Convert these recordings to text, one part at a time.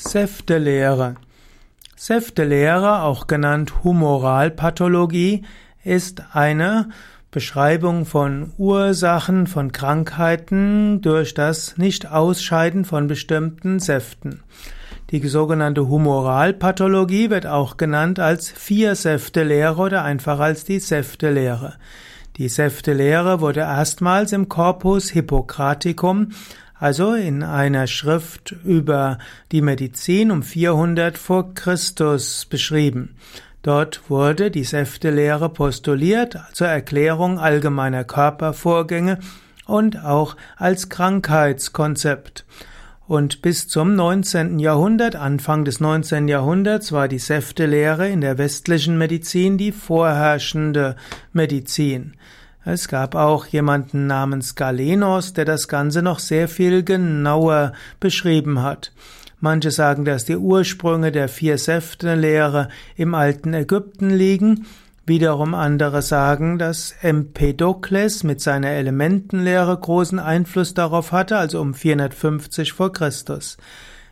Säftelehre. Säftelehre, auch genannt Humoralpathologie, ist eine Beschreibung von Ursachen von Krankheiten durch das Nicht-Ausscheiden von bestimmten Säften. Die sogenannte Humoralpathologie wird auch genannt als Vier-Säfte-Lehre oder einfach als die Säftelehre. Die Säftelehre wurde erstmals im Corpus Hippocraticum also in einer Schrift über die Medizin um 400 vor Christus beschrieben. Dort wurde die Säftelehre postuliert zur Erklärung allgemeiner Körpervorgänge und auch als Krankheitskonzept. Und bis zum 19. Jahrhundert, Anfang des 19. Jahrhunderts, war die Säftelehre in der westlichen Medizin die vorherrschende Medizin. Es gab auch jemanden namens Galenos, der das Ganze noch sehr viel genauer beschrieben hat. Manche sagen, dass die Ursprünge der Vier-Säfte-Lehre im alten Ägypten liegen. Wiederum andere sagen, dass Empedokles mit seiner Elementenlehre großen Einfluss darauf hatte, also um 450 vor Christus.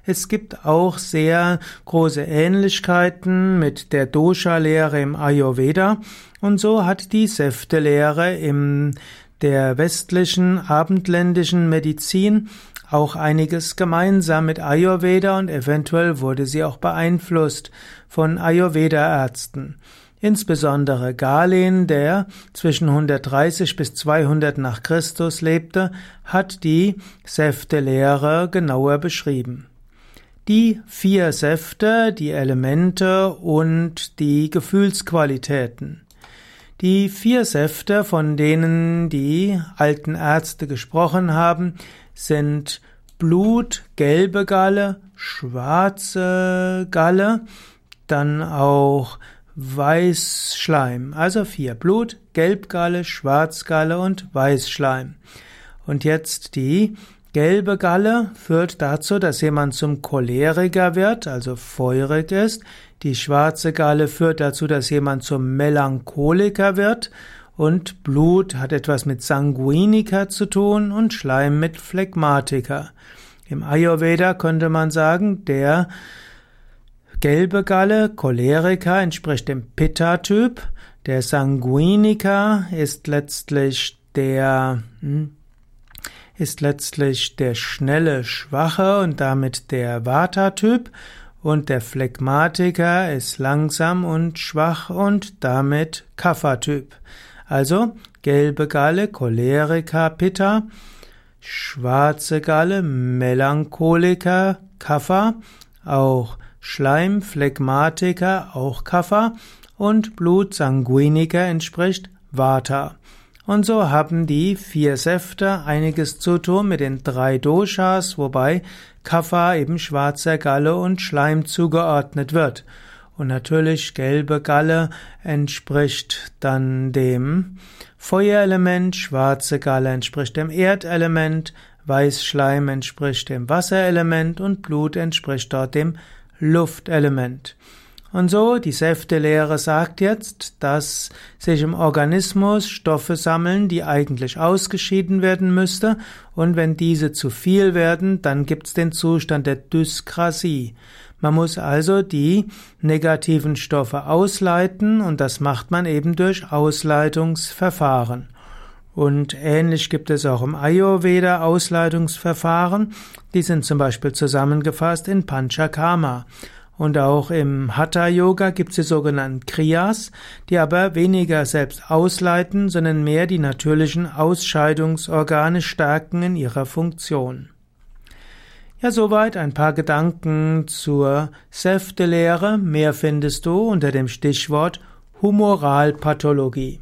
Es gibt auch sehr große Ähnlichkeiten mit der Dosha-Lehre im Ayurveda und so hat die Säfte-Lehre in der westlichen abendländischen Medizin auch einiges gemeinsam mit Ayurveda und eventuell wurde sie auch beeinflusst von Ayurveda-Ärzten. Insbesondere Galen, der zwischen 130 bis 200 nach Christus lebte, hat die Säfte-Lehre genauer beschrieben. Die vier Säfte, die Elemente und die Gefühlsqualitäten. Die vier Säfte, von denen die alten Ärzte gesprochen haben, sind Blut, gelbe Galle, schwarze Galle, dann auch Weißschleim. Also vier Blut, Gelbgalle, Schwarzgalle und Weißschleim. Und jetzt die Gelbe Galle führt dazu, dass jemand zum Choleriker wird, also feurig ist. Die schwarze Galle führt dazu, dass jemand zum Melancholiker wird. Und Blut hat etwas mit Sanguiniker zu tun und Schleim mit Phlegmatiker. Im Ayurveda könnte man sagen, der gelbe Galle, Choleriker, entspricht dem Pitta-Typ. Der Sanguiniker ist letztlich der hm, ist letztlich der schnelle, schwache und damit der Vata-Typ und der Phlegmatiker ist langsam und schwach und damit Kapha-Typ. Also gelbe Galle, Choleriker, Pitta, schwarze Galle, Melancholiker, Kapha, auch Schleim, Phlegmatiker, auch Kapha und Blut, Sanguiniker entspricht Vata. Und so haben die vier Säfte einiges zu tun mit den drei Doshas, wobei Kapha eben schwarzer Galle und Schleim zugeordnet wird. Und natürlich gelbe Galle entspricht dann dem Feuerelement, schwarze Galle entspricht dem Erdelement, Weißschleim entspricht dem Wasserelement und Blut entspricht dort dem Luftelement. Und so, die Säftelehre sagt jetzt, dass sich im Organismus Stoffe sammeln, die eigentlich ausgeschieden werden müsste, und wenn diese zu viel werden, dann gibt's den Zustand der Dyskrasie. Man muss also die negativen Stoffe ausleiten, und das macht man eben durch Ausleitungsverfahren. Und ähnlich gibt es auch im Ayurveda Ausleitungsverfahren, die sind zum Beispiel zusammengefasst in Panchakarma. Und auch im Hatha Yoga gibt es die sogenannten Kriyas, die aber weniger selbst ausleiten, sondern mehr die natürlichen Ausscheidungsorgane stärken in ihrer Funktion. Ja, soweit ein paar Gedanken zur Säftelehre. Mehr findest du unter dem Stichwort Humoralpathologie.